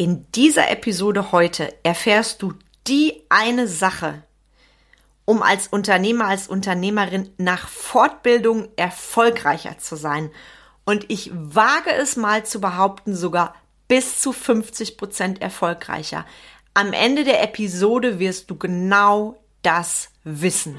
In dieser Episode heute erfährst du die eine Sache, um als Unternehmer, als Unternehmerin nach Fortbildung erfolgreicher zu sein. Und ich wage es mal zu behaupten, sogar bis zu 50 Prozent erfolgreicher. Am Ende der Episode wirst du genau das wissen.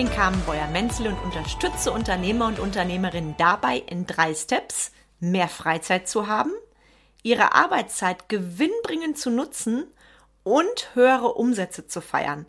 Bin Carmen Beuer-Menzel und unterstütze Unternehmer und Unternehmerinnen dabei, in drei Steps mehr Freizeit zu haben, ihre Arbeitszeit gewinnbringend zu nutzen und höhere Umsätze zu feiern.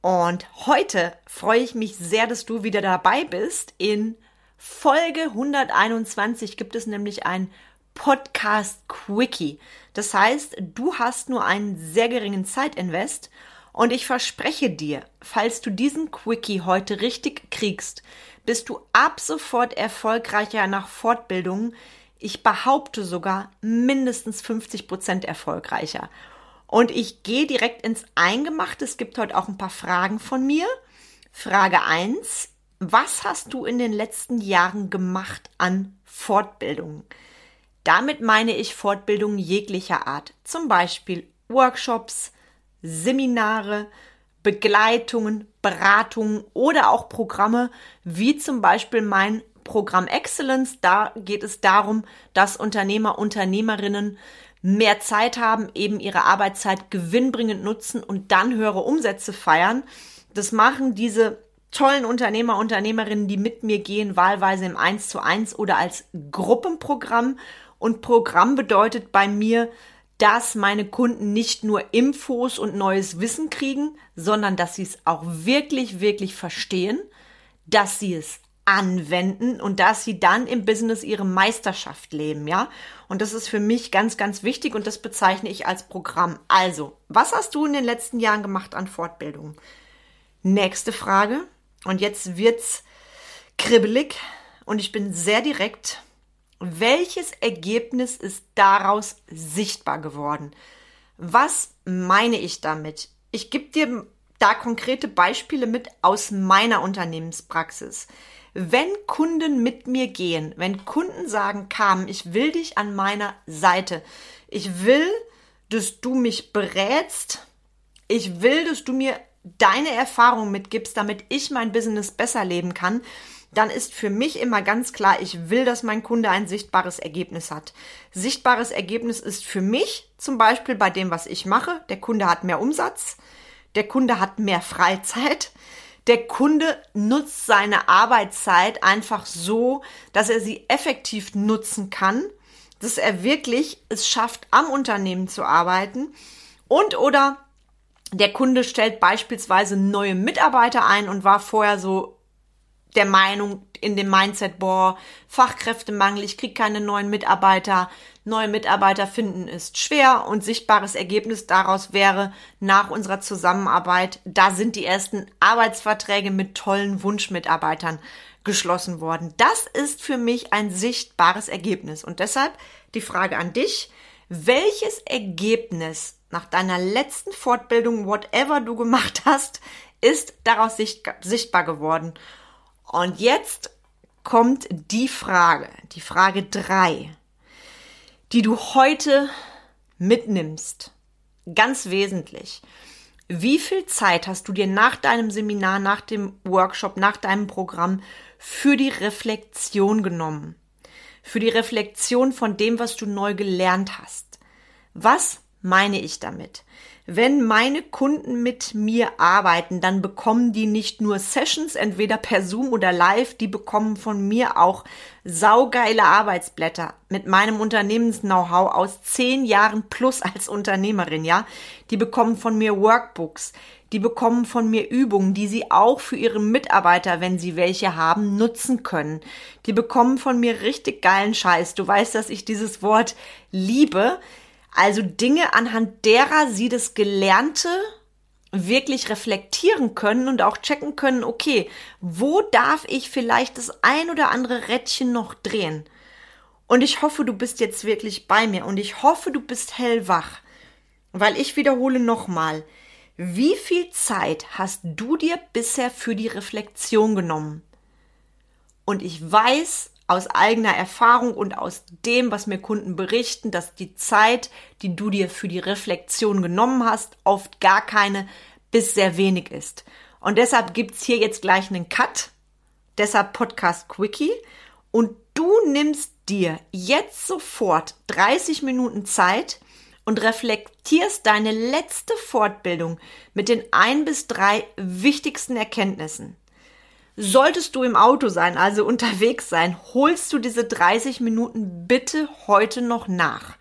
Und heute freue ich mich sehr, dass du wieder dabei bist. In Folge 121 gibt es nämlich ein Podcast Quickie. Das heißt, du hast nur einen sehr geringen Zeitinvest und ich verspreche dir, falls du diesen Quickie heute richtig kriegst, bist du ab sofort erfolgreicher nach Fortbildungen. Ich behaupte sogar mindestens 50 Prozent erfolgreicher. Und ich gehe direkt ins Eingemachte. Es gibt heute auch ein paar Fragen von mir. Frage 1. Was hast du in den letzten Jahren gemacht an Fortbildungen? Damit meine ich Fortbildungen jeglicher Art. Zum Beispiel Workshops, Seminare, Begleitungen, Beratungen oder auch Programme wie zum Beispiel mein Programm Excellence. Da geht es darum, dass Unternehmer, Unternehmerinnen mehr Zeit haben, eben ihre Arbeitszeit gewinnbringend nutzen und dann höhere Umsätze feiern. Das machen diese tollen Unternehmer, Unternehmerinnen, die mit mir gehen, wahlweise im 1 zu 1 oder als Gruppenprogramm. Und Programm bedeutet bei mir, dass meine Kunden nicht nur Infos und neues Wissen kriegen, sondern dass sie es auch wirklich, wirklich verstehen, dass sie es anwenden und dass sie dann im Business ihre Meisterschaft leben, ja? Und das ist für mich ganz, ganz wichtig und das bezeichne ich als Programm. Also, was hast du in den letzten Jahren gemacht an Fortbildung? Nächste Frage. Und jetzt wird's kribbelig und ich bin sehr direkt. Welches Ergebnis ist daraus sichtbar geworden? Was meine ich damit? Ich gebe dir da konkrete Beispiele mit aus meiner Unternehmenspraxis. Wenn Kunden mit mir gehen, wenn Kunden sagen, Carmen, ich will dich an meiner Seite, ich will, dass du mich berätst, ich will, dass du mir deine Erfahrung mitgibst, damit ich mein Business besser leben kann, dann ist für mich immer ganz klar, ich will, dass mein Kunde ein sichtbares Ergebnis hat. Sichtbares Ergebnis ist für mich zum Beispiel bei dem, was ich mache, der Kunde hat mehr Umsatz, der Kunde hat mehr Freizeit, der Kunde nutzt seine Arbeitszeit einfach so, dass er sie effektiv nutzen kann, dass er wirklich es schafft, am Unternehmen zu arbeiten. Und oder der Kunde stellt beispielsweise neue Mitarbeiter ein und war vorher so der Meinung in dem Mindset, boah, Fachkräftemangel, ich krieg keine neuen Mitarbeiter, neue Mitarbeiter finden ist schwer und sichtbares Ergebnis daraus wäre nach unserer Zusammenarbeit, da sind die ersten Arbeitsverträge mit tollen Wunschmitarbeitern geschlossen worden. Das ist für mich ein sichtbares Ergebnis und deshalb die Frage an dich, welches Ergebnis nach deiner letzten Fortbildung, whatever du gemacht hast, ist daraus sichtbar geworden? Und jetzt kommt die Frage, die Frage drei, die du heute mitnimmst. Ganz wesentlich. Wie viel Zeit hast du dir nach deinem Seminar, nach dem Workshop, nach deinem Programm für die Reflexion genommen? Für die Reflexion von dem, was du neu gelernt hast. Was meine ich damit? wenn meine Kunden mit mir arbeiten, dann bekommen die nicht nur Sessions, entweder per Zoom oder live, die bekommen von mir auch saugeile Arbeitsblätter mit meinem Unternehmens-Know-how aus zehn Jahren plus als Unternehmerin, ja. Die bekommen von mir Workbooks. Die bekommen von mir Übungen, die sie auch für ihre Mitarbeiter, wenn sie welche haben, nutzen können. Die bekommen von mir richtig geilen Scheiß. Du weißt, dass ich dieses Wort liebe Also Dinge, anhand derer sie das Gelernte wirklich reflektieren können und auch checken können, okay, wo darf ich vielleicht das ein oder andere Rädchen noch drehen? Und ich hoffe, du bist jetzt wirklich bei mir und ich hoffe, du bist hellwach, weil ich wiederhole nochmal, wie viel Zeit hast du dir bisher für die Reflexion genommen? Und ich weiß aus eigener Erfahrung und aus dem, was mir Kunden berichten, dass die Zeit, die du dir für die Reflexion genommen hast, oft gar keine bis sehr wenig ist. Und deshalb gibt's hier jetzt gleich einen Cut. Deshalb Podcast Quickie. Und du nimmst dir jetzt sofort 30 Minuten Zeit, und reflektierst deine letzte Fortbildung mit den ein bis drei wichtigsten Erkenntnissen. Solltest du im Auto sein, also unterwegs sein, holst du diese 30 Minuten bitte heute noch nach.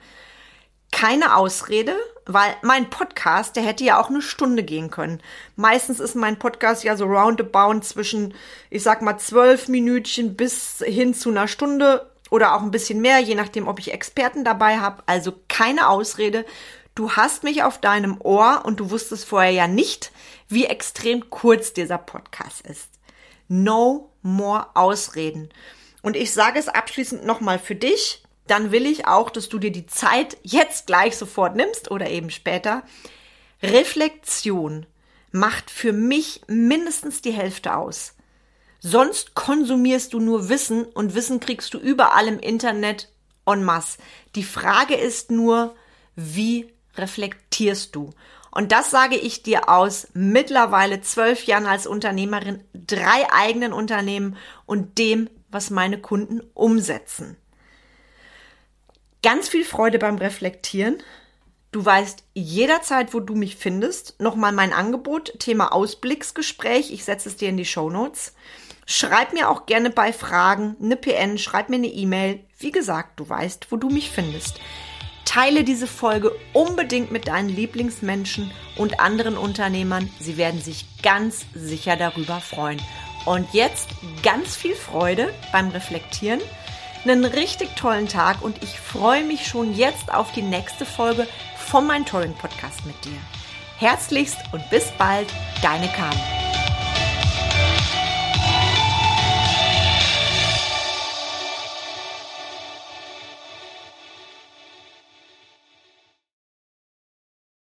Keine Ausrede, weil mein Podcast, der hätte ja auch eine Stunde gehen können. Meistens ist mein Podcast ja so roundabout zwischen, ich sag mal, zwölf Minütchen bis hin zu einer Stunde oder auch ein bisschen mehr, je nachdem, ob ich Experten dabei habe. Also keine Ausrede. Du hast mich auf deinem Ohr und du wusstest vorher ja nicht, wie extrem kurz dieser Podcast ist. No more Ausreden. Und ich sage es abschließend nochmal für dich. Dann will ich auch, dass du dir die Zeit jetzt gleich sofort nimmst oder eben später. Reflexion macht für mich mindestens die Hälfte aus. Sonst konsumierst du nur Wissen und Wissen kriegst du überall im Internet en masse. Die Frage ist nur, wie reflektierst du? Und das sage ich dir aus mittlerweile zwölf Jahren als Unternehmerin, drei eigenen Unternehmen und dem, was meine Kunden umsetzen. Ganz viel Freude beim Reflektieren. Du weißt jederzeit, wo du mich findest. Nochmal mein Angebot, Thema Ausblicksgespräch. Ich setze es dir in die Show Notes. Schreib mir auch gerne bei Fragen eine PN, schreib mir eine E-Mail. Wie gesagt, du weißt, wo du mich findest. Teile diese Folge unbedingt mit deinen Lieblingsmenschen und anderen Unternehmern. Sie werden sich ganz sicher darüber freuen. Und jetzt ganz viel Freude beim Reflektieren, einen richtig tollen Tag und ich freue mich schon jetzt auf die nächste Folge vom Mentoring Podcast mit dir. Herzlichst und bis bald, deine Carmen.